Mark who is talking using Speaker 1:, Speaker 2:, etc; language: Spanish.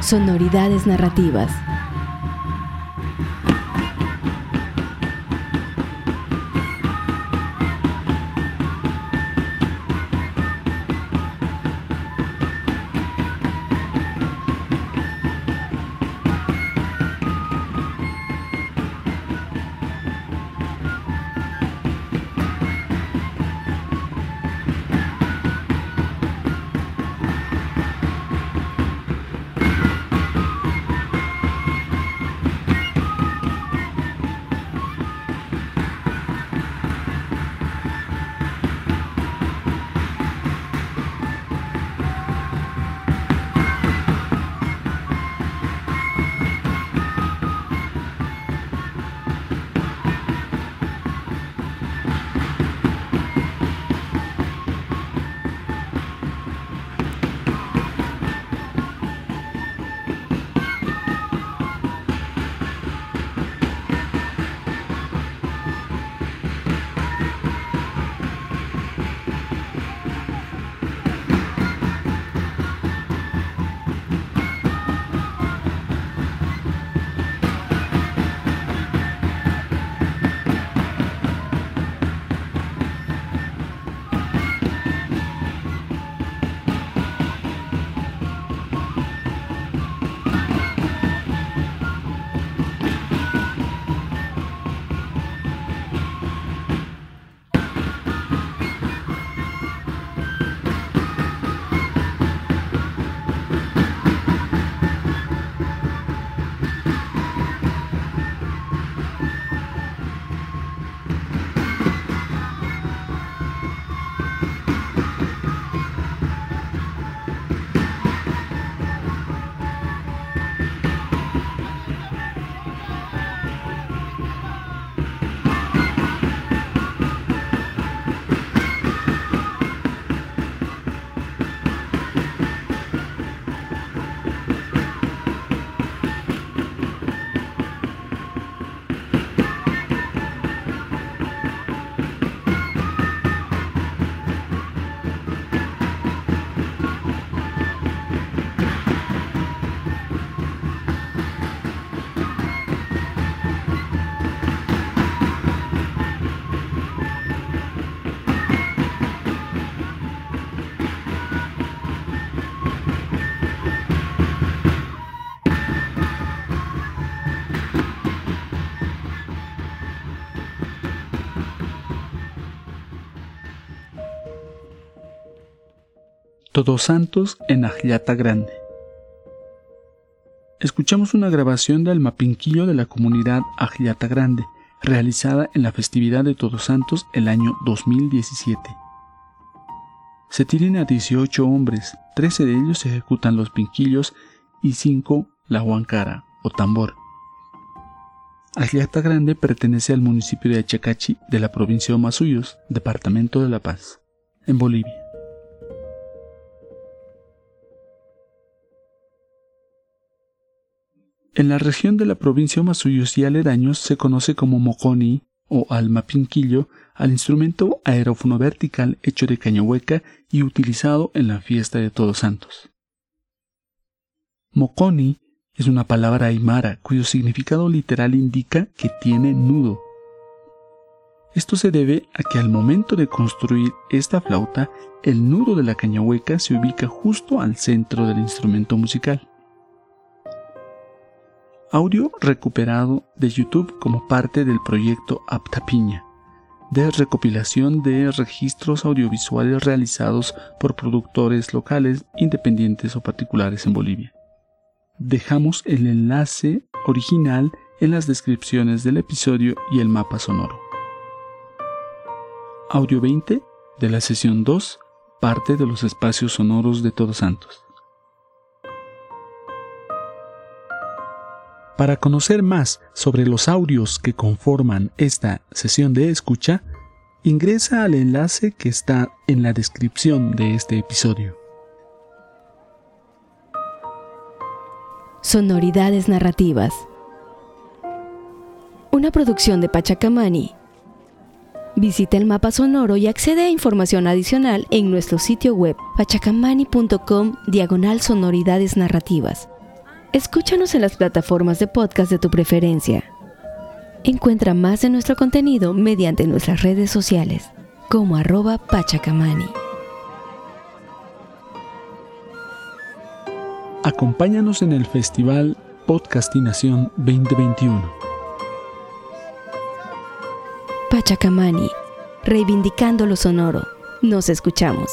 Speaker 1: Sonoridades narrativas.
Speaker 2: Todos Santos en Ajllata Grande. Escuchamos una grabación del mapinquillo de la comunidad Ajllata Grande, realizada en la festividad de Todos Santos el año 2017. Se tienen a 18 hombres, 13 de ellos ejecutan los pinquillos y 5 la huancara o tambor. Ajllata Grande pertenece al municipio de Achacachi de la provincia de Masuyos, departamento de La Paz, en Bolivia. En la región de la provincia Masuyos y aledaños se conoce como moconi o almapinquillo al instrumento aerófono vertical hecho de caña hueca y utilizado en la fiesta de Todos Santos. Moconi es una palabra aymara cuyo significado literal indica que tiene nudo. Esto se debe a que al momento de construir esta flauta, el nudo de la caña hueca se ubica justo al centro del instrumento musical. Audio recuperado de YouTube como parte del proyecto Aptapiña, de recopilación de registros audiovisuales realizados por productores locales, independientes o particulares en Bolivia. Dejamos el enlace original en las descripciones del episodio y el mapa sonoro. Audio 20 de la sesión 2, parte de los espacios sonoros de Todos Santos. Para conocer más sobre los audios que conforman esta sesión de escucha, ingresa al enlace que está en la descripción de este episodio.
Speaker 1: Sonoridades narrativas. Una producción de Pachacamani. Visita el mapa sonoro y accede a información adicional en nuestro sitio web pachacamani.com diagonal sonoridades narrativas. Escúchanos en las plataformas de podcast de tu preferencia. Encuentra más de nuestro contenido mediante nuestras redes sociales, como arroba pachacamani.
Speaker 2: Acompáñanos en el Festival Podcastinación 2021.
Speaker 1: Pachacamani, reivindicando lo sonoro. Nos escuchamos.